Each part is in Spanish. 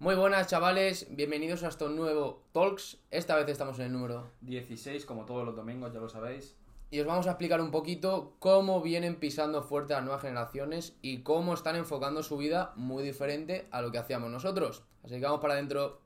Muy buenas chavales, bienvenidos a estos nuevo Talks. Esta vez estamos en el número 16, como todos los domingos, ya lo sabéis. y os vamos a explicar un poquito cómo vienen pisando fuerte las nuevas generaciones y cómo están enfocando su vida muy diferente a lo que hacíamos nosotros. Así que vamos para adentro.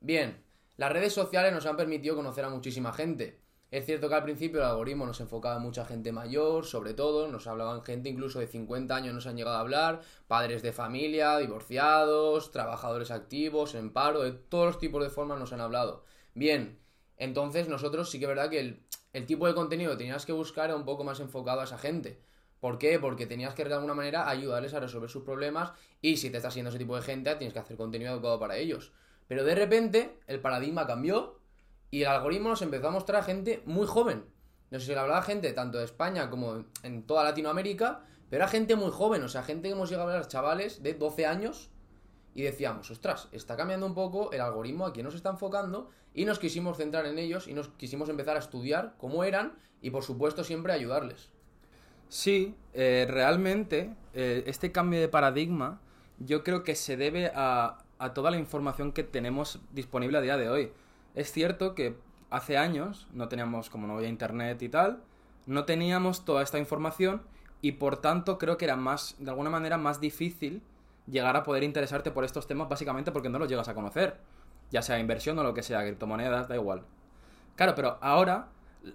Bien, las redes sociales nos han permitido conocer a muchísima gente. Es cierto que al principio el algoritmo nos enfocaba en mucha gente mayor, sobre todo, nos hablaban gente incluso de 50 años, nos han llegado a hablar, padres de familia, divorciados, trabajadores activos, en paro, de todos los tipos de formas nos han hablado. Bien, entonces nosotros sí que es verdad que el, tipo de contenido que tenías que buscar era un poco más enfocado a esa gente. ¿Por qué? Porque tenías que de alguna manera ayudarles a resolver sus problemas y si te estás siendo ese tipo de gente tienes que hacer contenido adecuado para ellos. Pero de repente el paradigma cambió y el algoritmo nos empezó a mostrar gente muy joven. No sé si le hablaba gente tanto de España como en toda Latinoamérica, pero era gente muy joven, o sea, gente que hemos llegado a hablar chavales de 12 años y decíamos, ostras, está cambiando un poco el algoritmo, a quién nos está enfocando y nos quisimos centrar en ellos y nos quisimos empezar a estudiar cómo eran y por supuesto siempre ayudarles. Sí, eh, realmente eh, este cambio de paradigma yo creo que se debe a, a toda la información que tenemos disponible a día de hoy. Es cierto que hace años no teníamos, como no había internet y tal, no teníamos toda esta información y por tanto creo que era más, de alguna manera, más difícil llegar a poder interesarte por estos temas básicamente porque no los llegas a conocer. Ya sea inversión o lo que sea, criptomonedas, da igual. Claro, pero ahora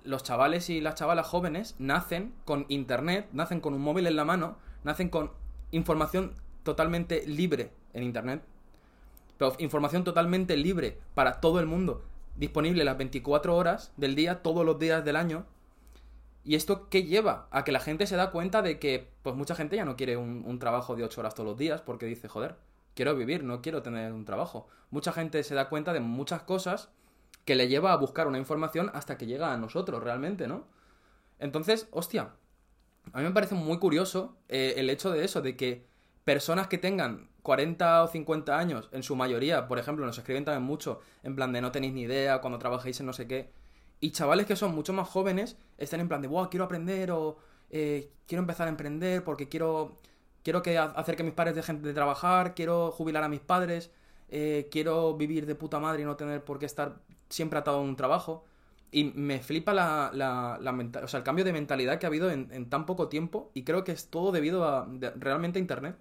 los chavales y las chavalas jóvenes nacen con internet, nacen con un móvil en la mano, nacen con información totalmente libre en internet. Pero información totalmente libre para todo el mundo, disponible las 24 horas del día, todos los días del año. ¿Y esto qué lleva? A que la gente se da cuenta de que, pues mucha gente ya no quiere un, trabajo de 8 horas todos los días porque dice, joder, quiero vivir, no quiero tener un trabajo. Mucha gente se da cuenta de muchas cosas que le lleva a buscar una información hasta que llega a nosotros realmente, ¿no? Entonces, hostia, a mí me parece muy curioso eh, el hecho de eso, de que personas que tengan 40 o 50 años, en su mayoría, por ejemplo, nos escriben también mucho, en plan de no tenéis ni idea cuando trabajéis en no sé qué, y chavales que son mucho más jóvenes están en plan de, wow, quiero aprender o eh, quiero empezar a emprender porque quiero, quiero que hacer que mis padres dejen de trabajar, quiero jubilar a mis padres, eh, quiero vivir de puta madre y no tener por qué estar siempre atado a un trabajo. Y me flipa la, la, la o sea, el cambio de mentalidad que ha habido en, tan poco tiempo y creo que es todo debido a realmente a Internet.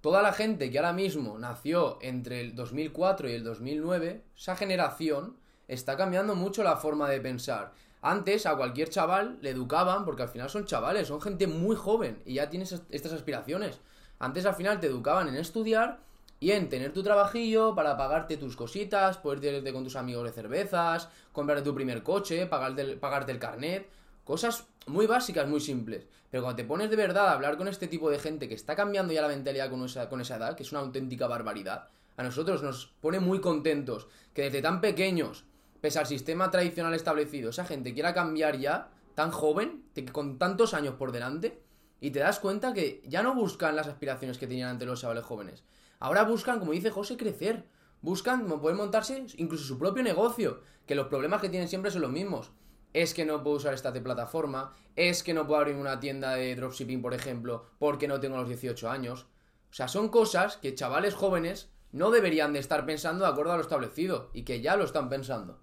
Toda la gente que ahora mismo nació entre el 2004 y el 2009, esa generación está cambiando mucho la forma de pensar. Antes a cualquier chaval le educaban, porque al final son chavales, son gente muy joven y ya tienes est- estas aspiraciones. Antes al final te educaban en estudiar y en tener tu trabajillo para pagarte tus cositas, poder irte con tus amigos de cervezas, comprarte tu primer coche, pagarte el carnet. Cosas muy básicas, muy simples. Pero cuando te pones de verdad a hablar con este tipo de gente que está cambiando ya la mentalidad con esa, con esa edad, que es una auténtica barbaridad, a nosotros nos pone muy contentos que desde tan pequeños, pese al sistema tradicional establecido, esa gente quiera cambiar ya, tan joven, con tantos años por delante, y te das cuenta que ya no buscan las aspiraciones que tenían antes los chavales jóvenes. Ahora buscan, como dice José, crecer. Buscan poder montarse incluso su propio negocio. Que los problemas que tienen siempre son los mismos. Es que no puedo usar esta plataforma. Es que no puedo abrir una tienda de dropshipping, por ejemplo, porque no tengo los 18 años. O sea, son cosas que chavales jóvenes no deberían de estar pensando de acuerdo a lo establecido. Y que ya lo están pensando.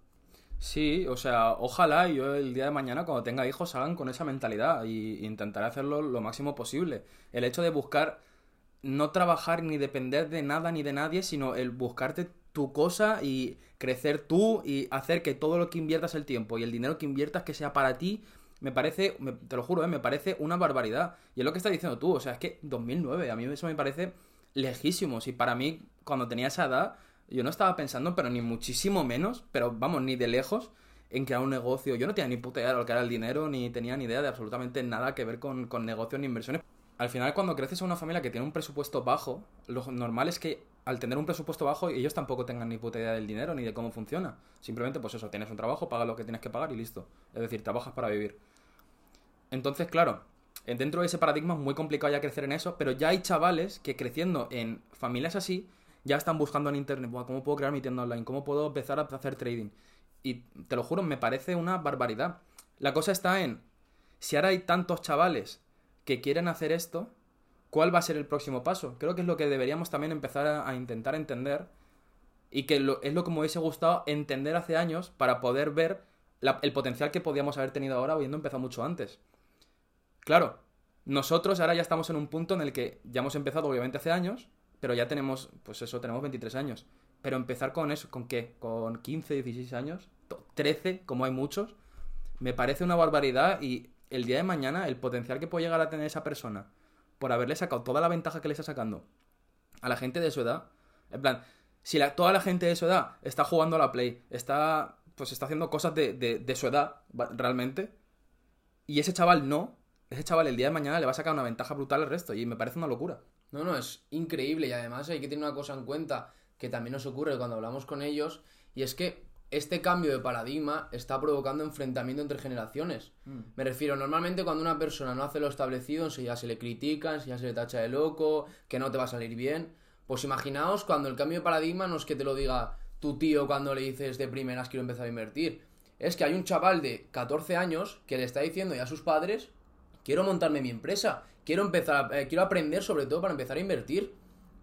Sí, o sea, ojalá yo el día de mañana cuando tenga hijos hagan con esa mentalidad y intentaré hacerlo lo máximo posible. El hecho de buscar no trabajar ni depender de nada ni de nadie, sino el buscarte tu cosa y crecer tú y hacer que todo lo que inviertas el tiempo y el dinero que inviertas que sea para ti, me parece, me- te lo juro, ¿eh? me parece una barbaridad. Y es lo que estás diciendo tú, o sea, es que 2009, a mí eso me parece lejísimo. Y para mí, cuando tenía esa edad, yo no estaba pensando, pero ni muchísimo menos, pero vamos, ni de lejos, en crear un negocio. Yo no tenía ni puta idea de lo que era el dinero, ni tenía ni idea de absolutamente nada que ver con, con negocios ni inversiones. Al final, cuando creces en una familia que tiene un presupuesto bajo, lo normal es que al tener un presupuesto bajo, ellos tampoco tengan ni puta idea del dinero ni de cómo funciona. Simplemente, pues eso, tienes un trabajo, pagas lo que tienes que pagar y listo. Es decir, trabajas para vivir. Entonces, claro, eh, dentro de ese paradigma es muy complicado ya crecer en eso, pero ya hay chavales que creciendo en familias así ya están buscando en internet, "Buah, ¿cómo puedo crear mi tienda online? ¿Cómo puedo empezar a hacer trading? Y te lo juro, me parece una barbaridad. La cosa está en si ahora hay tantos chavales que quieren hacer esto, ¿cuál va a ser el próximo paso? Creo que es lo que deberíamos también empezar a, intentar entender y que es lo que me hubiese gustado entender hace años para poder ver el potencial que podíamos haber tenido ahora habiendo empezado mucho antes. Claro, nosotros ahora ya estamos en un punto en el que ya hemos empezado obviamente hace años, pero ya tenemos, pues eso, tenemos 23 años. Pero empezar con eso, ¿con qué? ¿Con 15, 16 años? To- ¿13, como hay muchos? Me parece una barbaridad y el día de mañana el potencial que puede llegar a tener esa persona por haberle sacado toda la ventaja que le está sacando a la gente de su edad, en plan, si toda la gente de su edad está jugando a la Play, está, pues está haciendo cosas de, de- su edad, realmente, y ese chaval no, ese chaval el día de mañana le va a sacar una ventaja brutal al resto, y me parece una locura. No, no, es increíble y además hay que tener una cosa en cuenta que también nos ocurre cuando hablamos con ellos y es que este cambio de paradigma está provocando enfrentamiento entre generaciones. Me refiero, normalmente cuando una persona no hace lo establecido, enseguida se le critica, enseguida se le tacha de loco, que no te va a salir bien. Pues imaginaos cuando el cambio de paradigma no es que te lo diga tu tío cuando le dices de primeras quiero empezar a invertir. Es que hay un chaval de 14 años que le está diciendo ya a sus padres quiero montarme mi empresa, quiero empezar, eh, quiero aprender sobre todo para empezar a invertir.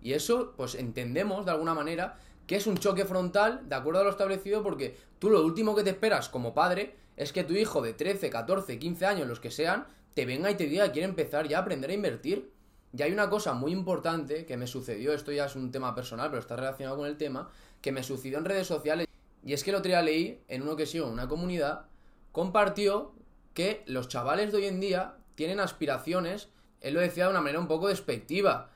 Y eso, pues entendemos de alguna manera que es un choque frontal de acuerdo a lo establecido porque tú lo último que te esperas como padre es que tu hijo de 13, 14, 15 años, los que sean, te venga y te diga que quiere empezar ya a aprender a invertir. Y hay una cosa muy importante que me sucedió, esto ya es un tema personal, pero está relacionado con el tema, que me sucedió en redes sociales. Y es que el otro día leí en uno que sigo en una comunidad, compartió que los chavales de hoy en día tienen aspiraciones, él lo decía de una manera un poco despectiva,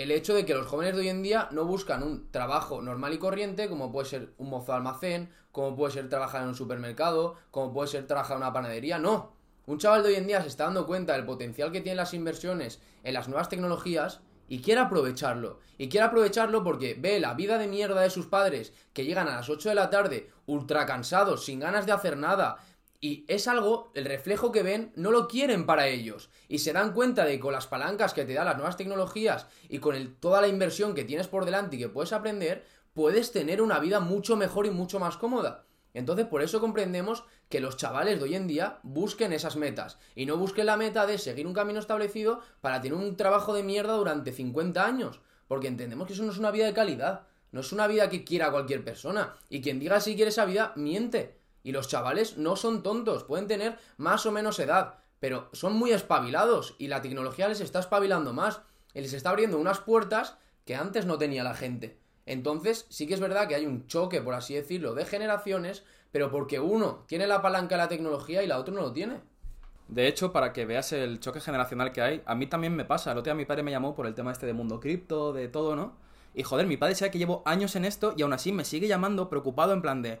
el hecho de que los jóvenes de hoy en día no buscan un trabajo normal y corriente, como puede ser un mozo de almacén, como puede ser trabajar en un supermercado, como puede ser trabajar en una panadería, no. Un chaval de hoy en día se está dando cuenta del potencial que tienen las inversiones en las nuevas tecnologías y quiere aprovecharlo. Y quiere aprovecharlo porque ve la vida de mierda de sus padres que llegan a las 8 de la tarde ultra cansados, sin ganas de hacer nada, y es algo, el reflejo que ven, no lo quieren para ellos. Y se dan cuenta de que con las palancas que te dan las nuevas tecnologías y con el- toda la inversión que tienes por delante y que puedes aprender, puedes tener una vida mucho mejor y mucho más cómoda. Entonces, por eso comprendemos que los chavales de hoy en día busquen esas metas y no busquen la meta de seguir un camino establecido para tener un trabajo de mierda durante 50 años. Porque entendemos que eso no es una vida de calidad, no es una vida que quiera cualquier persona. Y quien diga si quiere esa vida, miente. Y los chavales no son tontos, pueden tener más o menos edad, pero son muy espabilados y la tecnología les está espabilando más y les está abriendo unas puertas que antes no tenía la gente. Entonces, sí que es verdad que hay un choque, por así decirlo, de generaciones, pero porque uno tiene la palanca de la tecnología y la otra no lo tiene. De hecho, para que veas el choque generacional que hay, a mí también me pasa. El otro día mi padre me llamó por el tema este de mundo cripto, de todo, ¿no? Y joder, mi padre sabe que llevo años en esto y aún así me sigue llamando preocupado en plan de...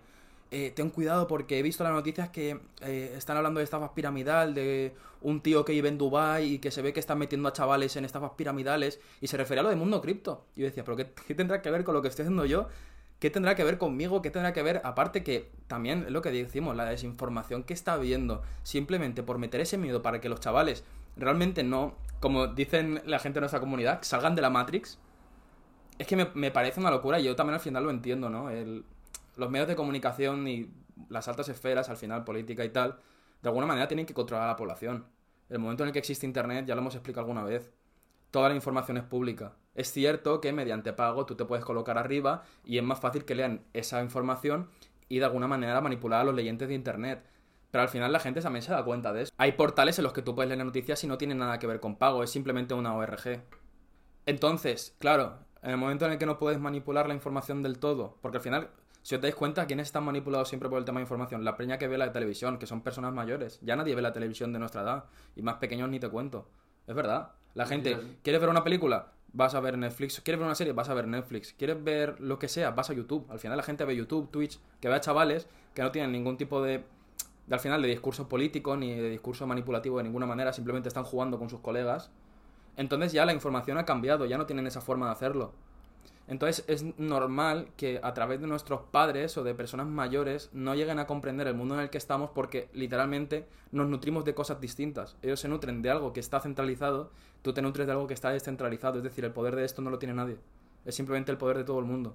Eh, ten cuidado porque he visto las noticias que eh, están hablando de estafas piramidal, de un tío que vive en Dubai y que se ve que están metiendo a chavales en estafas piramidales y se refería a lo de mundo cripto. Y yo decía, pero qué, qué tendrá que ver con lo que estoy haciendo yo? ¿Qué tendrá que ver conmigo? ¿Qué tendrá que ver? Aparte que también es lo que decimos, la desinformación que está habiendo, simplemente por meter ese miedo para que los chavales realmente no, como dicen la gente de nuestra comunidad, salgan de la Matrix. Es que me, me parece una locura y yo también al final lo entiendo, ¿no? El, los medios de comunicación y las altas esferas, al final política y tal, de alguna manera tienen que controlar a la población. El momento en el que existe Internet, ya lo hemos explicado alguna vez, toda la información es pública. Es cierto que mediante pago tú te puedes colocar arriba y es más fácil que lean esa información y de alguna manera manipular a los leyentes de Internet. Pero al final la gente también se da cuenta de eso. Hay portales en los que tú puedes leer noticias y no tienen nada que ver con pago, es simplemente una ORG. Entonces, claro, en el momento en el que no puedes manipular la información del todo, porque al final, si os dais cuenta, ¿quiénes están manipulados siempre por el tema de información? La preña que ve la televisión, que son personas mayores. Ya nadie ve la televisión de nuestra edad. Y más pequeños ni te cuento. Es verdad. La gente. ¿quieres ver una película? Vas a ver Netflix. ¿Quieres ver una serie? Vas a ver Netflix. ¿Quieres ver lo que sea? Vas a YouTube. Al final la gente ve YouTube, Twitch, que ve a chavales que no tienen ningún tipo de, de al final, de discurso político ni de discurso manipulativo de ninguna manera. Simplemente están jugando con sus colegas. Entonces ya la información ha cambiado, ya no tienen esa forma de hacerlo. Entonces es normal que a través de nuestros padres o de personas mayores no lleguen a comprender el mundo en el que estamos porque literalmente nos nutrimos de cosas distintas. Ellos se nutren de algo que está centralizado, tú te nutres de algo que está descentralizado, es decir, el poder de esto no lo tiene nadie. Es simplemente el poder de todo el mundo.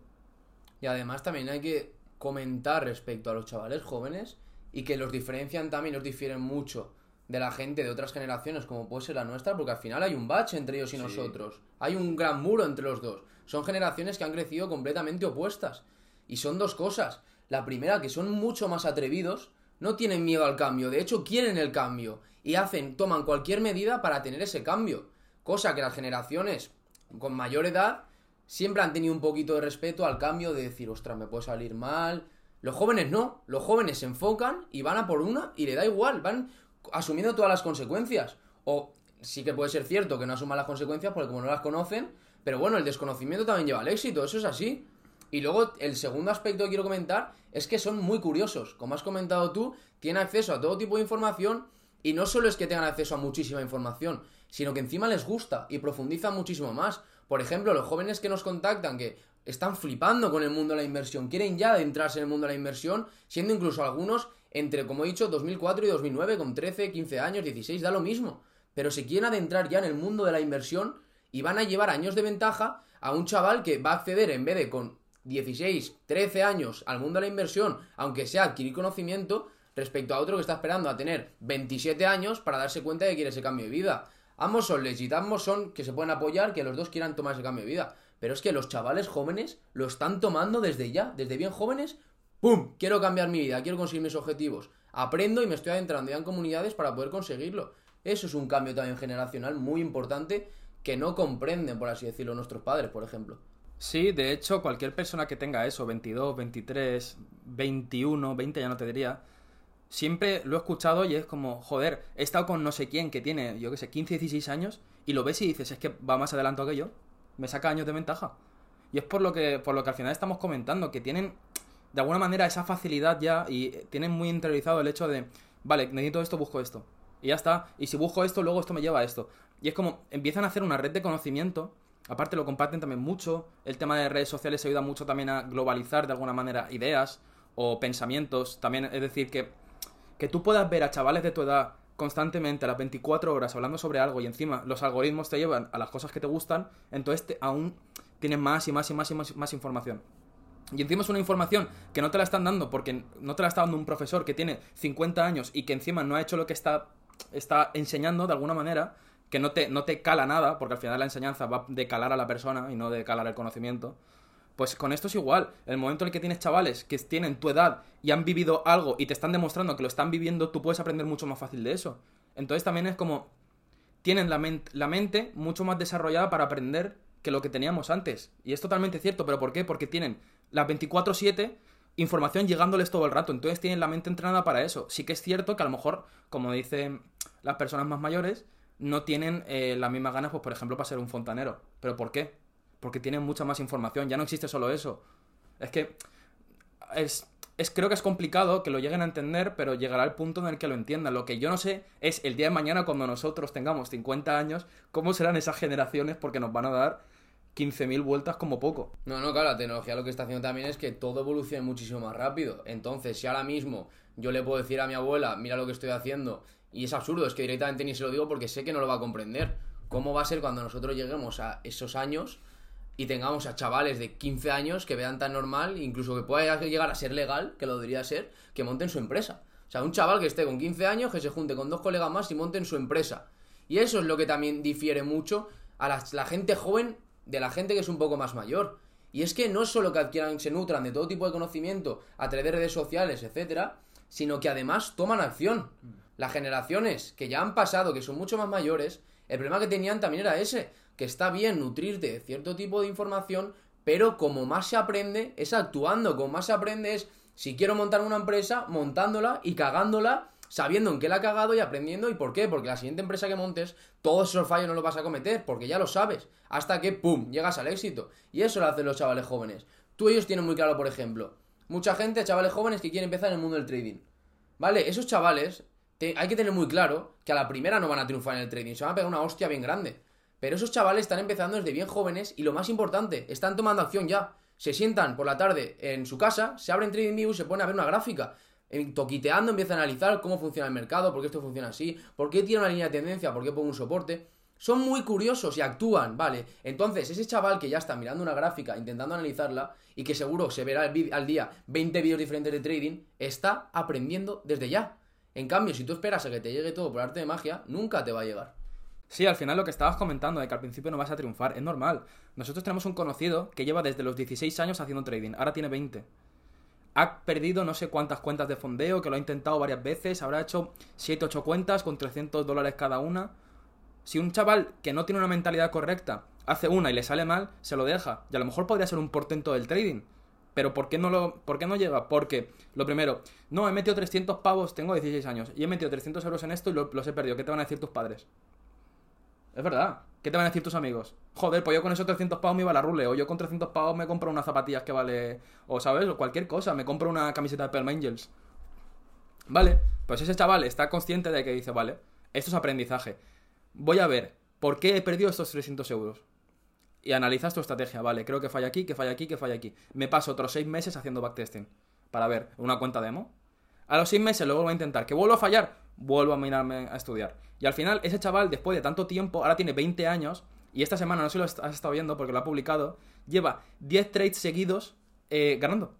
Y además también hay que comentar respecto a los chavales jóvenes y que los diferencian también, los difieren mucho de la gente de otras generaciones como puede ser la nuestra, porque al final hay un bache entre ellos y nosotros. Hay un gran muro entre los dos. Son generaciones que han crecido completamente opuestas. Y son dos cosas. La primera, que son mucho más atrevidos, no tienen miedo al cambio, de hecho quieren el cambio y hacen, toman cualquier medida para tener ese cambio. Cosa que las generaciones con mayor edad siempre han tenido un poquito de respeto al cambio de decir, ostras, me puede salir mal. Los jóvenes no, los jóvenes se enfocan y van a por una y le da igual, van asumiendo todas las consecuencias. O sí que puede ser cierto que no asuman las consecuencias porque como no las conocen, pero bueno, el desconocimiento también lleva al éxito, eso es así. Y luego el segundo aspecto que quiero comentar es que son muy curiosos. Como has comentado tú, tienen acceso a todo tipo de información y no solo es que tengan acceso a muchísima información, sino que encima les gusta y profundizan muchísimo más. Por ejemplo, los jóvenes que nos contactan, que están flipando con el mundo de la inversión, quieren ya adentrarse en el mundo de la inversión, siendo incluso algunos entre, como he dicho, 2004 y 2009, con 13, 15 años, 16, da lo mismo. Pero se quieren adentrar ya en el mundo de la inversión y van a llevar años de ventaja a un chaval que va a acceder en vez de con 16, 13 años al mundo de la inversión, aunque sea adquirir conocimiento, respecto a otro que está esperando a tener 27 años para darse cuenta de que quiere ese cambio de vida. Ambos son legit, ambos son que se pueden apoyar, que los dos quieran tomar ese cambio de vida. Pero es que los chavales jóvenes lo están tomando desde ya, desde bien jóvenes. ¡Pum! Quiero cambiar mi vida, quiero conseguir mis objetivos. Aprendo y me estoy adentrando ya en comunidades para poder conseguirlo. Eso es un cambio también generacional muy importante que no comprenden, por así decirlo, nuestros padres, por ejemplo. Sí, de hecho, cualquier persona que tenga eso, 22, 23, 21, 20 ya no te diría, siempre lo he escuchado y es como, joder, he estado con no sé quién que tiene, yo qué sé, 15, 16 años y lo ves y dices, es que va más adelantado que yo, me saca años de ventaja. Y es por lo que, por lo que al final estamos comentando, que tienen de alguna manera esa facilidad ya y tienen muy interiorizado el hecho de, vale, necesito esto, busco esto. Y ya está. Y si busco esto, luego esto me lleva a esto. Y es como, empiezan a hacer una red de conocimiento. Aparte lo comparten también mucho. El tema de redes sociales ayuda mucho también a globalizar de alguna manera ideas o pensamientos. También es decir, que que tú puedas ver a chavales de tu edad constantemente a las 24 horas hablando sobre algo y encima los algoritmos te llevan a las cosas que te gustan, entonces aún tienes más y más y más y más información. Y encima es una información que no te la están dando porque no te la está dando un profesor que tiene 50 años y que encima no ha hecho lo que está, está enseñando de alguna manera, que no te, no te cala nada, porque al final la enseñanza va de calar a la persona y no de calar el conocimiento. Pues con esto es igual. El momento en el que tienes chavales que tienen tu edad y han vivido algo y te están demostrando que lo están viviendo, tú puedes aprender mucho más fácil de eso. Entonces también es como. Tienen la, la mente mucho más desarrollada para aprender que lo que teníamos antes. Y es totalmente cierto, pero ¿por qué? Porque tienen las 24-7 información llegándoles todo el rato. Entonces tienen la mente entrenada para eso. Sí que es cierto que a lo mejor, como dicen las personas más mayores, no tienen eh, las mismas ganas, pues por ejemplo, para ser un fontanero. ¿Pero por qué? porque tienen mucha más información, ya no existe solo eso. Es que es, es, creo que es complicado que lo lleguen a entender, pero llegará el punto en el que lo entiendan. Lo que yo no sé es el día de mañana, cuando nosotros tengamos 50 años, cómo serán esas generaciones, porque nos van a dar 15.000 vueltas como poco. No, no, claro, la tecnología lo que está haciendo también es que todo evolucione muchísimo más rápido. Entonces, si ahora mismo yo le puedo decir a mi abuela, mira lo que estoy haciendo, y es absurdo, es que directamente ni se lo digo porque sé que no lo va a comprender. ¿Cómo va a ser cuando nosotros lleguemos a esos años y tengamos a chavales de 15 años que vean tan normal, incluso que pueda llegar a ser legal, que lo debería ser, que monten su empresa. O sea, un chaval que esté con 15 años, que se junte con dos colegas más y monten su empresa. Y eso es lo que también difiere mucho a la, gente joven de la gente que es un poco más mayor. Y es que no es solo que adquieran, se nutran de todo tipo de conocimiento a través de redes sociales, etcétera, sino que además toman acción. Las generaciones que ya han pasado, que son mucho más mayores, el problema que tenían también era ese, que está bien nutrirte de cierto tipo de información, pero como más se aprende es actuando, como más se aprende es si quiero montar una empresa, montándola y cagándola, sabiendo en qué la ha cagado y aprendiendo y por qué, porque la siguiente empresa que montes, todos esos fallos no los vas a cometer, porque ya lo sabes, hasta que, ¡pum!, llegas al éxito. Y eso lo hacen los chavales jóvenes. Tú ellos tienen muy claro, por ejemplo, mucha gente, chavales jóvenes que quieren empezar en el mundo del trading. ¿Vale? Esos chavales, hay que tener muy claro que a la primera no van a triunfar en el trading, se van a pegar una hostia bien grande. Pero esos chavales están empezando desde bien jóvenes y lo más importante, están tomando acción ya. Se sientan por la tarde en su casa, se abren TradingView, se ponen a ver una gráfica. Toquiteando empiezan a analizar cómo funciona el mercado, por qué esto funciona así, por qué tiene una línea de tendencia, por qué un soporte. Son muy curiosos y actúan, ¿vale? Entonces, ese chaval que ya está mirando una gráfica, intentando analizarla, y que seguro se verá al día 20 vídeos diferentes de trading, está aprendiendo desde ya. En cambio, si tú esperas a que te llegue todo por arte de magia, nunca te va a llegar. Sí, al final lo que estabas comentando de que al principio no vas a triunfar, es normal. Nosotros tenemos un conocido que lleva desde los 16 años haciendo trading, ahora tiene 20. Ha perdido no sé cuántas cuentas de fondeo, que lo ha intentado varias veces, habrá hecho 7, 8 cuentas con 300 dólares cada una. Si un chaval que no tiene una mentalidad correcta hace una y le sale mal, se lo deja. Y a lo mejor podría ser un portento del trading. Pero ¿por qué no lo por qué no llega? Porque, lo primero, no, he metido 300 pavos, tengo 16 años, y he metido 300 euros en esto y los he perdido. ¿Qué te van a decir tus padres? Es verdad. ¿Qué te van a decir tus amigos? Joder, pues yo con esos 300 pavos me iba a la rule. O yo con 300 pavos me compro unas zapatillas que vale... O, ¿sabes? O cualquier cosa. Me compro una camiseta de Pearl Angels. Vale. Pues ese chaval está consciente de que dice, vale, esto es aprendizaje. Voy a ver, ¿por qué he perdido estos 300 euros? Y analizas tu estrategia. Vale, creo que falla aquí, que falla aquí, que falla aquí. Me paso otros 6 meses haciendo backtesting. Para ver, una cuenta demo. A los 6 meses lo vuelvo a intentar. ¿Que vuelvo a fallar? Vuelvo a mirarme a estudiar. Y al final, ese chaval, después de tanto tiempo, ahora tiene 20 años, y esta semana, no sé si lo has estado viendo porque lo ha publicado, lleva 10 trades seguidos eh, ganando.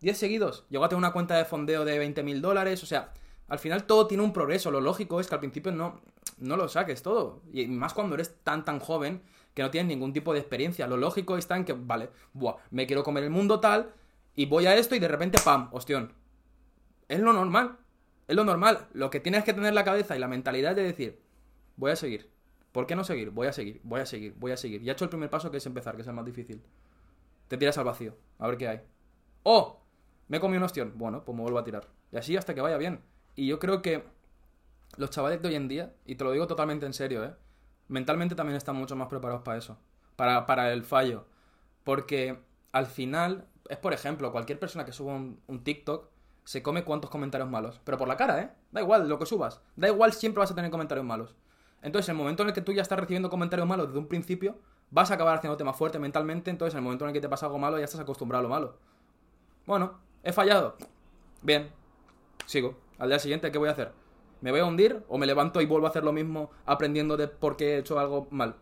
10 seguidos. Llegó a tener una cuenta de fondeo de 20 mil dólares, o sea, al final todo tiene un progreso. Lo lógico es que al principio no, no lo saques todo. Y más cuando eres tan, tan joven que no tienes ningún tipo de experiencia. Lo lógico está en que, vale, buah, me quiero comer el mundo tal, y voy a esto y de repente, ¡pam! Ostión. Es lo normal. Es lo normal. Lo que tienes que tener la cabeza y la mentalidad de decir, voy a seguir. ¿Por qué no seguir? Voy a seguir, voy a seguir, voy a seguir. Y ha hecho el primer paso que es empezar, que es el más difícil. Te tiras al vacío, a ver qué hay. ¡Oh! Me he comido un ostión. Bueno, pues me vuelvo a tirar. Y así hasta que vaya bien. Y yo creo que los chavales de hoy en día, y te lo digo totalmente en serio, ¿eh? Mentalmente también están mucho más preparados para eso. Para, para el fallo. Porque al final, es por ejemplo, cualquier persona que suba un TikTok se come cuantos comentarios malos. Pero por la cara, ¿eh? Da igual lo que subas. Da igual, siempre vas a tener comentarios malos. Entonces, en el momento en el que tú ya estás recibiendo comentarios malos desde un principio, vas a acabar haciéndote más fuerte mentalmente. Entonces, en el momento en el que te pasa algo malo, ya estás acostumbrado a lo malo. Bueno, he fallado. Bien, sigo. Al día siguiente, ¿qué voy a hacer? ¿Me voy a hundir o me levanto y vuelvo a hacer lo mismo aprendiendo de por qué he hecho algo mal?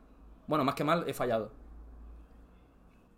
Bueno, más que mal, he fallado.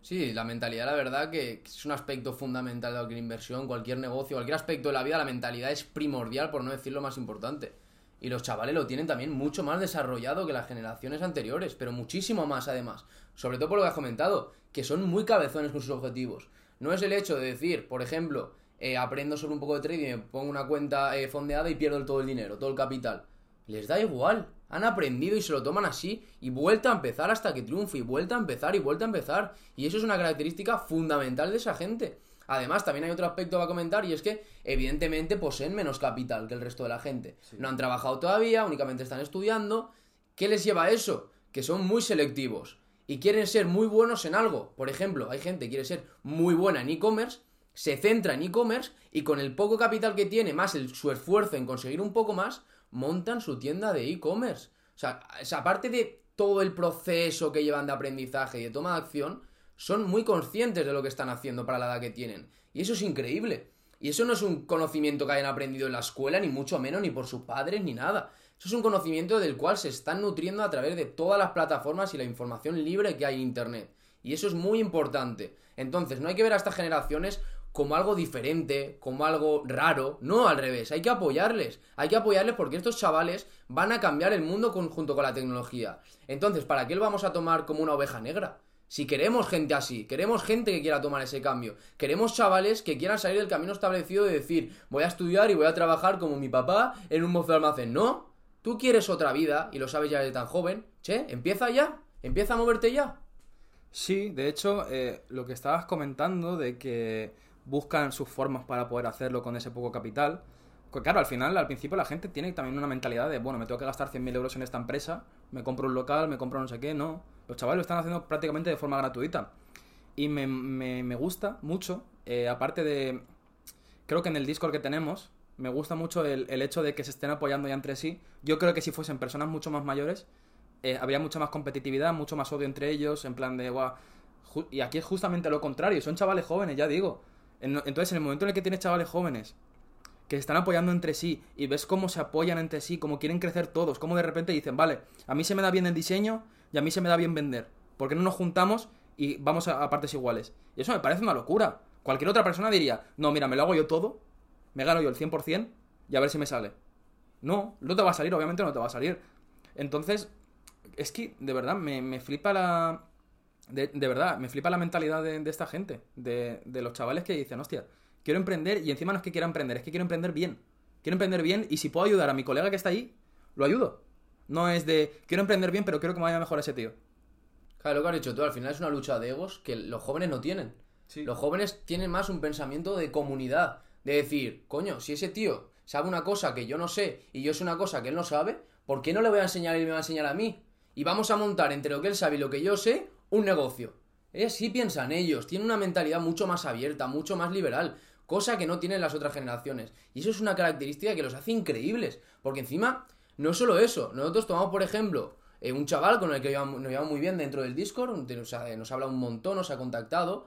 Sí, la mentalidad, la verdad, que es un aspecto fundamental de cualquier inversión, cualquier negocio, cualquier aspecto de la vida, la mentalidad es primordial, por no decir lo más importante. Y los chavales lo tienen también mucho más desarrollado que las generaciones anteriores, pero muchísimo más además. Sobre todo por lo que has comentado, que son muy cabezones con sus objetivos. No es el hecho de decir, por ejemplo, eh, aprendo sobre un poco de trading, pongo una cuenta eh, fondeada y pierdo todo el dinero, todo el capital. Les da igual. Han aprendido y se lo toman así y vuelta a empezar hasta que triunfe y vuelta a empezar y vuelta a empezar. Y eso es una característica fundamental de esa gente. Además, también hay otro aspecto a comentar y es que evidentemente poseen menos capital que el resto de la gente. No han trabajado todavía, únicamente están estudiando. ¿Qué les lleva a eso? Que son muy selectivos y quieren ser muy buenos en algo. Por ejemplo, hay gente que quiere ser muy buena en e-commerce, se centra en e-commerce y con el poco capital que tiene, más el, su esfuerzo en conseguir un poco más, montan su tienda de e-commerce. O sea, aparte de todo el proceso que llevan de aprendizaje y de toma de acción, son muy conscientes de lo que están haciendo para la edad que tienen. Y eso es increíble. Y eso no es un conocimiento que hayan aprendido en la escuela, ni mucho menos, ni por sus padres, ni nada. Eso es un conocimiento del cual se están nutriendo a través de todas las plataformas y la información libre que hay en Internet. Y eso es muy importante. Entonces, no hay que ver a estas generaciones como algo diferente, como algo raro. No, al revés, hay que apoyarles. Hay que apoyarles porque estos chavales van a cambiar el mundo junto con la tecnología. Entonces, ¿para qué lo vamos a tomar como una oveja negra? Si queremos gente así, queremos gente que quiera tomar ese cambio, queremos chavales que quieran salir del camino establecido de decir, voy a estudiar y voy a trabajar como mi papá en un mozo de almacén. No, tú quieres otra vida y lo sabes ya desde tan joven. Che, empieza ya, empieza a moverte ya. Sí, de hecho, eh, lo que estabas comentando de que buscan sus formas para poder hacerlo con ese poco capital. Pues claro, al final, al principio la gente tiene también una mentalidad de, bueno, me tengo que gastar 100.000 euros en esta empresa, me compro un local, me compro no sé qué, no. Los chavales lo están haciendo prácticamente de forma gratuita. Y me, me, gusta mucho, eh, aparte de, creo que en el Discord que tenemos, me gusta mucho el, hecho de que se estén apoyando ya entre sí. Yo creo que si fuesen personas mucho más mayores, eh, habría mucha más competitividad, mucho más odio entre ellos, en plan de, guau. Y aquí es justamente lo contrario, son chavales jóvenes, ya digo entonces, en el momento en el que tienes chavales jóvenes que se están apoyando entre sí y ves cómo se apoyan entre sí, cómo quieren crecer todos, cómo de repente dicen, vale, a mí se me da bien el diseño y a mí se me da bien vender. ¿Por qué no nos juntamos y vamos a, partes iguales? Y eso me parece una locura. Cualquier otra persona diría, no, mira, me lo hago yo todo, me gano yo el 100% y a ver si me sale. No, no te va a salir, obviamente no te va a salir. Entonces, es que de verdad me, me flipa la. De, de verdad, me flipa la mentalidad de, de esta gente, de, de los chavales que dicen, hostia, quiero emprender y encima no es que quiera emprender, es que quiero emprender bien. Quiero emprender bien y si puedo ayudar a mi colega que está ahí, lo ayudo. No es de, quiero emprender bien, pero quiero que me vaya mejor ese tío. Claro, lo que has dicho tú, al final es una lucha de egos que los jóvenes no tienen. Los jóvenes tienen más un pensamiento de comunidad, de decir, coño, si ese tío sabe una cosa que yo no sé y yo sé una cosa que él no sabe, ¿por qué no le voy a enseñar y me va a enseñar a mí? Y vamos a montar entre lo que él sabe y lo que yo sé un negocio. Ellos sí piensan ellos, tienen una mentalidad mucho más abierta, mucho más liberal, cosa que no tienen las otras generaciones. Y eso es una característica que los hace increíbles, porque encima, no es solo eso, nosotros tomamos, por ejemplo, eh, un chaval con el que nos llevamos muy bien dentro del Discord, nos, nos habla un montón, nos ha contactado,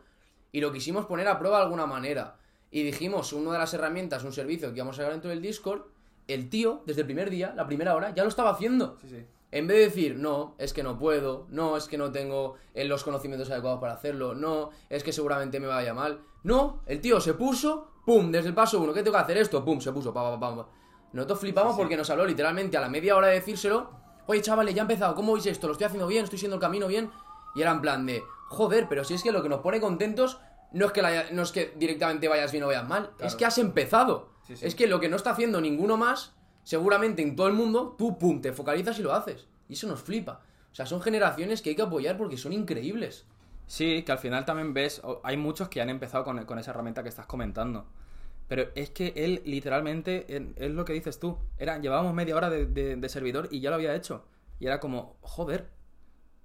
y lo quisimos poner a prueba de alguna manera. Y dijimos, una de las herramientas, un servicio que íbamos a sacar dentro del Discord, el tío, desde el primer día, la primera hora, ya lo estaba haciendo. Sí, sí. En vez de decir, no, es que no puedo, no, es que no tengo eh, los conocimientos adecuados para hacerlo, no, es que seguramente me vaya mal. No, el tío se puso, pum, desde el paso uno, ¿qué tengo que hacer esto? Pum, se puso, pa, pa, pa, pa. Nosotros flipamos Sí, sí. porque nos habló literalmente a la media hora de decírselo. Oye, chavales, ya he empezado, ¿cómo veis esto? ¿Lo estoy haciendo bien? ¿Estoy siendo el camino bien? Y era en plan de, joder, pero si es que lo que nos pone contentos no es que, la- no es que directamente vayas bien o vayas mal, Claro. es que has empezado. Sí. Es que lo que no está haciendo ninguno más, seguramente en todo el mundo, tú, pum, te focalizas y lo haces. Y eso nos flipa. O sea, son generaciones que hay que apoyar porque son increíbles. Sí, que al final también ves, hay muchos que han empezado con, con esa herramienta que estás comentando. Pero es que él literalmente, en- es lo que dices tú, era, llevábamos media hora de, de- de servidor y ya lo había hecho. Y era como, joder.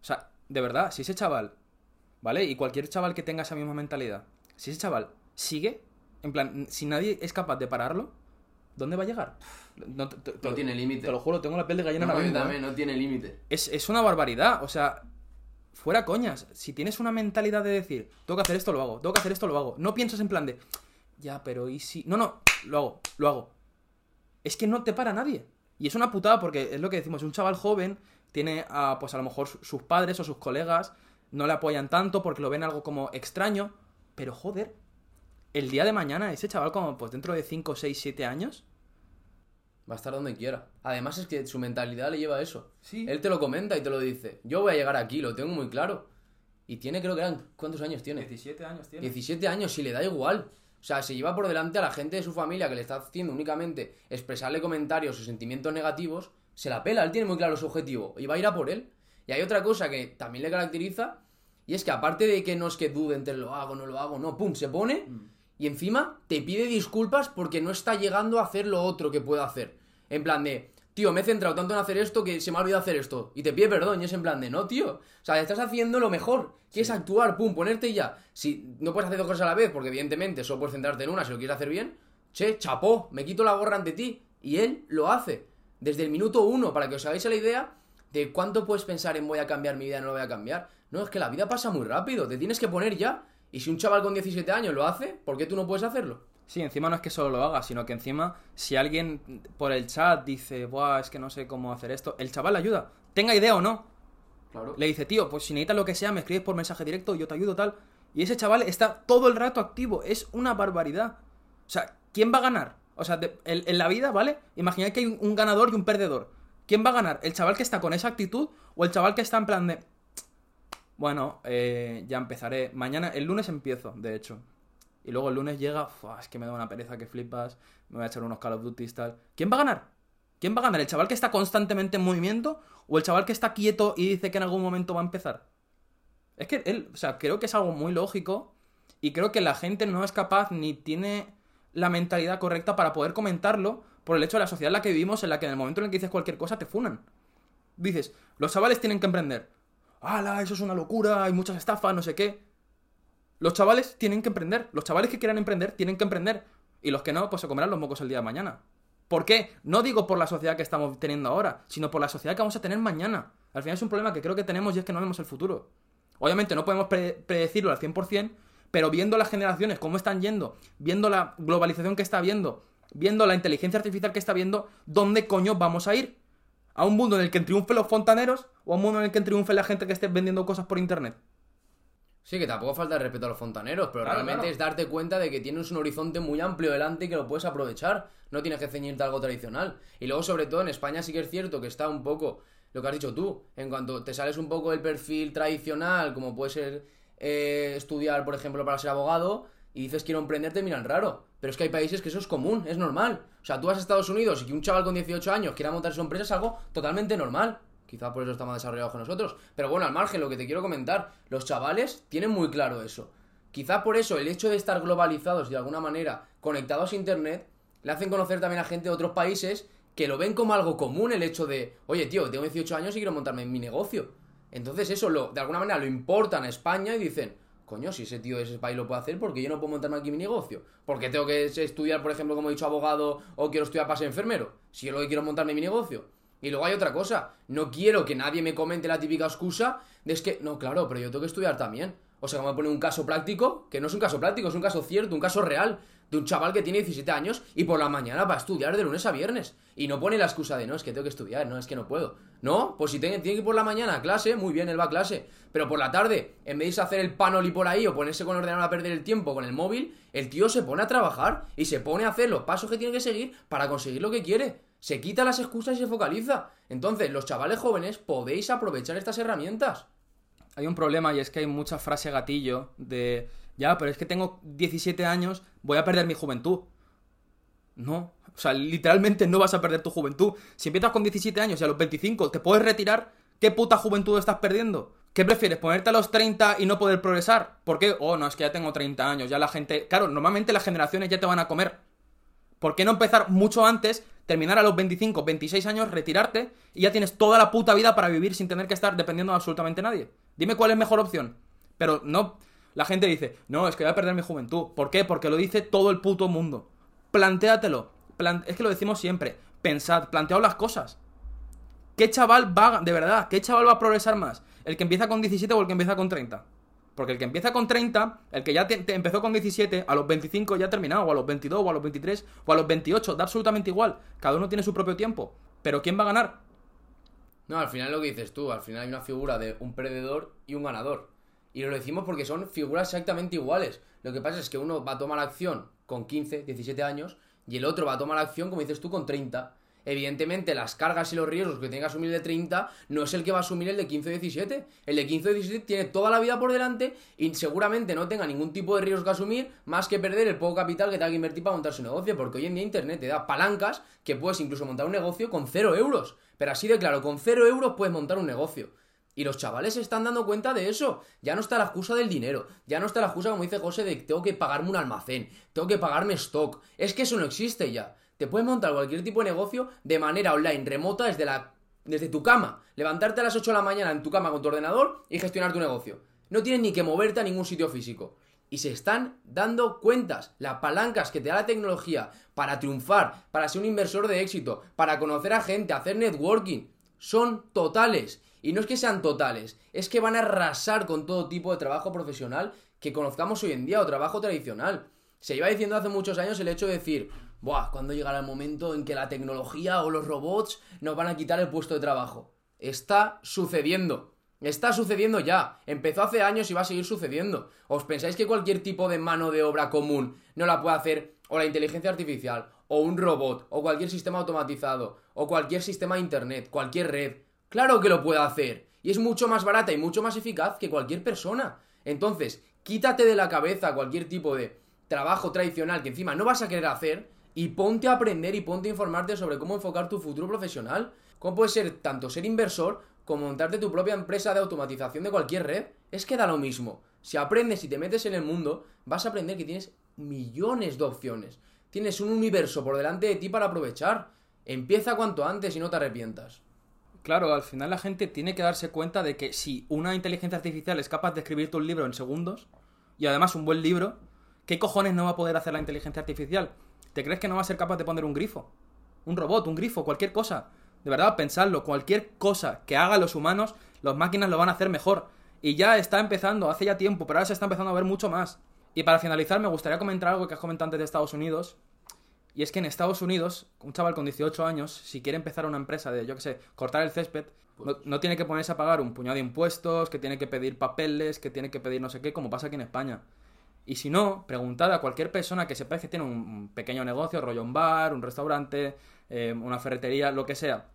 O sea, de verdad, si ese chaval, ¿vale? Y cualquier chaval que tenga esa misma mentalidad, si ese chaval sigue, en plan, si nadie es capaz de pararlo, ¿dónde va a llegar? No, te- te- No tiene límite. Te lo juro, tengo la piel de gallina No, ¿eh? también, no tiene límite. es, es una barbaridad. O sea, fuera coñas. Si tienes una mentalidad de decir, tengo que hacer esto, lo hago, tengo que hacer esto, lo hago. No piensas en plan de, ya, pero ¿y si...? No, no, lo hago, lo hago. Es que no te para nadie. Y es una putada porque es lo que decimos, un chaval joven tiene a, pues a lo mejor su- sus padres o sus colegas no le apoyan tanto porque lo ven algo como extraño. Pero joder, el día de mañana ese chaval como pues dentro de 5, 6, 7 años... Va a estar donde quiera. Además es que su mentalidad le lleva a eso. Sí. Él te lo comenta y te lo dice. Yo voy a llegar aquí, lo tengo muy claro. Y tiene, creo que eran, ¿cuántos años tiene? 17 años tiene. 17 años y le da igual. O sea, se lleva por delante a la gente de su familia que le está haciendo únicamente expresarle comentarios o sentimientos negativos. Se la pela, él tiene muy claro su objetivo y va a ir a por él. Y hay otra cosa que también le caracteriza y es que aparte de que no es que dude entre lo hago, no lo hago, no, pum, se pone y encima te pide disculpas porque no está llegando a hacer lo otro que puede hacer. En plan de, tío, me he centrado tanto en hacer esto que se me ha olvidado hacer esto. Y te pide perdón y es en plan de, no, tío. O sea, estás haciendo lo mejor. Quieres actuar, pum, ponerte y ya. Si no puedes hacer dos cosas a la vez, porque evidentemente solo puedes centrarte en una si lo quieres hacer bien, che, chapó, me quito la gorra ante ti. Y él lo hace. Desde el minuto uno, para que os hagáis la idea de cuánto puedes pensar en voy a cambiar mi vida, no lo voy a cambiar. No, es que la vida pasa muy rápido, te tienes que poner ya. Y si un chaval con 17 años lo hace, ¿por qué tú no puedes hacerlo? Sí, encima no es que solo lo haga, sino que encima, si alguien por el chat dice, Buah, es que no sé cómo hacer esto, el chaval le ayuda. Tenga idea o no. Claro. Le dice, tío, pues si necesitas lo que sea, me escribes por mensaje directo, yo te ayudo, tal. Y ese chaval está todo el rato activo. Es una barbaridad. O sea, ¿quién va a ganar? O sea, de- en, en la vida, ¿vale? Imaginad que hay un, un ganador y un perdedor. ¿Quién va a ganar? ¿El chaval que está con esa actitud o el chaval que está en plan de... Bueno, eh, ya empezaré. Mañana, el lunes empiezo, de hecho. Y luego el lunes llega, "Fua, es que me da una pereza que flipas, me voy a echar unos Call of Duty y tal. ¿Quién va a ganar? ¿Quién va a ganar? ¿El chaval que está constantemente en movimiento o el chaval que está quieto y dice que en algún momento va a empezar? Es que él, o sea, creo que es algo muy lógico y creo que la gente no es capaz ni tiene la mentalidad correcta para poder comentarlo por el hecho de la sociedad en la que vivimos, en la que en el momento en el que dices cualquier cosa te funan. Dices, los chavales tienen que emprender. ¡Hala! Eso es una locura, hay muchas estafas, no sé qué. Los chavales tienen que emprender. Los chavales que quieran emprender tienen que emprender. Y los que no, pues se comerán los mocos el día de mañana. ¿Por qué? No digo por la sociedad que estamos teniendo ahora, sino por la sociedad que vamos a tener mañana. Al final es un problema que creo que tenemos y es que no vemos el futuro. Obviamente no podemos pre- predecirlo al 100%, pero viendo las generaciones, cómo están yendo, viendo la globalización que está habiendo, viendo la inteligencia artificial que está viendo, ¿dónde coño vamos a ir? ¿A un mundo en el que triunfen los fontaneros o a un mundo en el que triunfe la gente que esté vendiendo cosas por internet? Sí, que tampoco falta el respeto a los fontaneros, pero Claro, realmente claro. es darte cuenta de que tienes un horizonte muy amplio delante y que lo puedes aprovechar. No tienes que ceñirte a algo tradicional. Y luego, sobre todo, en España sí que es cierto que está un poco lo que has dicho tú. En cuanto te sales un poco del perfil tradicional, como puede ser eh, estudiar, por ejemplo, para ser abogado, y dices quiero emprender, te miran raro. Pero es que hay países que eso es común, es normal. O sea, tú vas a Estados Unidos y que un chaval con 18 años quiera montar su empresa es algo totalmente normal. Quizá por eso está más desarrollado que nosotros. Pero bueno, al margen, lo que te quiero comentar, los chavales tienen muy claro eso. Quizá por eso el hecho de estar globalizados de alguna manera conectados a Internet le hacen conocer también a gente de otros países que lo ven como algo común el hecho de, oye tío, tengo 18 años y quiero montarme en mi negocio. Entonces eso lo, de alguna manera lo importan a España y dicen, coño, si ese tío de ese país lo puede hacer, ¿por qué yo no puedo montarme aquí mi negocio? Porque tengo que estudiar, por ejemplo, como he dicho, abogado o quiero estudiar para ser enfermero. Si yo lo que quiero es montarme mi negocio. Y luego hay otra cosa, no quiero que nadie me comente la típica excusa de es que, no, claro, pero yo tengo que estudiar también. O sea, como me pone un caso práctico, que no es un caso práctico, es un caso cierto, un caso real, de un chaval que tiene 17 años y por la mañana va a estudiar de lunes a viernes. Y no pone la excusa de, no, es que tengo que estudiar, no, es que no puedo. No, pues si tiene, tiene que ir por la mañana a clase, muy bien, él va a clase. Pero por la tarde, en vez de hacer el panoli por ahí o ponerse con ordenador a perder el tiempo con el móvil, el tío se pone a trabajar y se pone a hacer los pasos que tiene que seguir para conseguir lo que quiere. Se quita las excusas y se focaliza. Entonces, los chavales jóvenes podéis aprovechar estas herramientas. Hay un problema y es que hay mucha frase gatillo de, ya, pero es que tengo 17 años, voy a perder mi juventud. No, o sea, literalmente no vas a perder tu juventud. Si empiezas con 17 años y a los 25 te puedes retirar, ¿qué puta juventud estás perdiendo? ¿Qué prefieres? ¿Ponerte a los 30 y no poder progresar? ¿Por qué? Oh, no, es que ya tengo 30 años, ya la gente... Claro, normalmente las generaciones ya te van a comer. ¿Por qué no empezar mucho antes, terminar a los 25, 26 años, retirarte y ya tienes toda la puta vida para vivir sin tener que estar dependiendo de absolutamente nadie? Dime cuál es mejor opción. Pero no, la gente dice, no, es que voy a perder mi juventud. ¿Por qué? Porque lo dice todo el puto mundo. Plantéatelo. Plan- es que lo decimos siempre. Pensad, planteaos las cosas. ¿Qué chaval va, de verdad, qué chaval va a progresar más? ¿El que empieza con 17 o el que empieza con 30? Porque el que empieza con 30, el que ya empezó con 17, a los 25 ya ha terminado, o a los 22, o a los 23, o a los 28, da absolutamente igual. Cada uno tiene su propio tiempo. Pero ¿quién va a ganar? No, al final lo que dices tú, al final hay una figura de un perdedor y un ganador. Y lo decimos porque son figuras exactamente iguales. Lo que pasa es que uno va a tomar acción con 15, 17 años y el otro va a tomar acción, como dices tú, con 30. Evidentemente, las cargas y los riesgos que tiene que asumir el de 30 no es el que va a asumir el de 15 o 17. El de 15 o 17 tiene toda la vida por delante y seguramente no tenga ningún tipo de riesgo que asumir más que perder el poco capital que tenga que invertir para montar su negocio. Porque hoy en día Internet te da palancas que puedes incluso montar un negocio con 0 euros. Pero así de claro, con 0 euros puedes montar un negocio. Y los chavales se están dando cuenta de eso. Ya no está la excusa del dinero. Ya no está la excusa, como dice José, de que tengo que pagarme un almacén. Tengo que pagarme stock. Es que eso no existe ya. Te puedes montar cualquier tipo de negocio de manera online, remota, desde, la, desde tu cama. Levantarte a las 8 de la mañana en tu cama con tu ordenador y gestionar tu negocio. No tienes ni que moverte a ningún sitio físico. Y se están dando cuentas. Las palancas que te da la tecnología para triunfar, para ser un inversor de éxito, para conocer a gente, hacer networking, son totales. Y no es que sean totales, es que van a arrasar con todo tipo de trabajo profesional que conozcamos hoy en día o trabajo tradicional. Se iba diciendo hace muchos años el hecho de decir, Buah, ¿cuándo llegará el momento en que la tecnología o los robots nos van a quitar el puesto de trabajo? Está sucediendo. Está sucediendo ya. Empezó hace años y va a seguir sucediendo. ¿Os pensáis que cualquier tipo de mano de obra común no la puede hacer o la inteligencia artificial, o un robot, o cualquier sistema automatizado, o cualquier sistema de internet, cualquier red? Claro que lo puede hacer. Y es mucho más barata y mucho más eficaz que cualquier persona. Entonces, quítate de la cabeza cualquier tipo de trabajo tradicional que encima no vas a querer hacer y ponte a aprender y ponte a informarte sobre cómo enfocar tu futuro profesional. ¿Cómo puede ser tanto ser inversor como montarte tu propia empresa de automatización de cualquier red? Es que da lo mismo. Si aprendes y te metes en el mundo, vas a aprender que tienes millones de opciones. Tienes un universo por delante de ti para aprovechar. Empieza cuanto antes y no te arrepientas. Claro, al final la gente tiene que darse cuenta de que si una inteligencia artificial es capaz de escribirte un libro en segundos, y además un buen libro, ¿qué cojones no va a poder hacer la inteligencia artificial? ¿Te crees que no va a ser capaz de poner un grifo? Un robot, un grifo, cualquier cosa. De verdad, pensadlo, cualquier cosa que hagan los humanos, las máquinas lo van a hacer mejor. Y ya está empezando, hace ya tiempo, pero ahora se está empezando a ver mucho más. Y para finalizar, me gustaría comentar algo que has comentado antes de Estados Unidos. Y es que en Estados Unidos, un chaval con 18 años, si quiere empezar una empresa de, yo qué sé, cortar el césped, No, tiene que ponerse a pagar un puñado de impuestos, que tiene que pedir papeles, que tiene que pedir no sé qué, como pasa aquí en España. Y si no, preguntad a cualquier persona que sepáis que tiene un, pequeño negocio, rollo un bar, un restaurante, eh, una ferretería, lo que sea.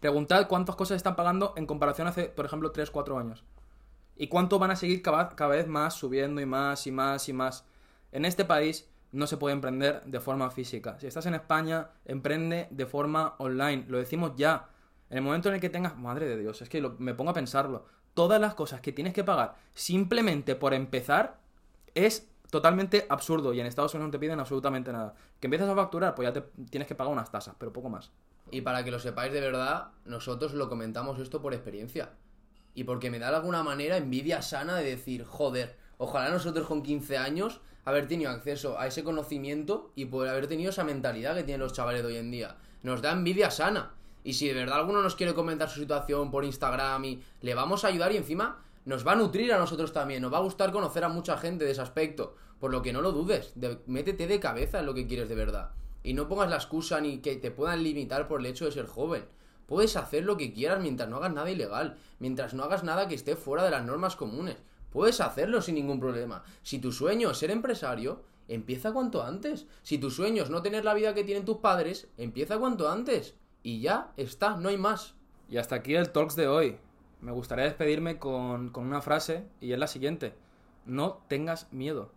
Preguntad cuántas cosas están pagando en comparación hace, por ejemplo, 3, 4 años. Y cuánto van a seguir cada vez más subiendo y más y más y más. En este país no se puede emprender de forma física. Si estás en España, emprende de forma online. Lo decimos ya. En el momento en el que tengas... Madre de Dios, es que lo- me pongo a pensarlo. Todas las cosas que tienes que pagar simplemente por empezar es totalmente absurdo. Y en Estados Unidos no te piden absolutamente nada. Que empiezas a facturar, pues ya te tienes que pagar unas tasas, pero poco más. Y para que lo sepáis de verdad, nosotros lo comentamos esto por experiencia. Y porque me da de alguna manera envidia sana de decir, joder, ojalá nosotros con 15 años haber tenido acceso a ese conocimiento y poder haber tenido esa mentalidad que tienen los chavales de hoy en día. Nos da envidia sana. Y si de verdad alguno nos quiere comentar su situación por Instagram y le vamos a ayudar y encima nos va a nutrir a nosotros también, nos va a gustar conocer a mucha gente de ese aspecto. Por lo que no lo dudes, de- métete de cabeza en lo que quieres de verdad. Y no pongas la excusa ni que te puedan limitar por el hecho de ser joven. Puedes hacer lo que quieras mientras no hagas nada ilegal, mientras no hagas nada que esté fuera de las normas comunes. Puedes hacerlo sin ningún problema. Si tu sueño es ser empresario, empieza cuanto antes. Si tu sueño es no tener la vida que tienen tus padres, empieza cuanto antes. Y ya está, no hay más. Y hasta aquí el Talks de hoy. Me gustaría despedirme con, con una frase y es la siguiente. No tengas miedo.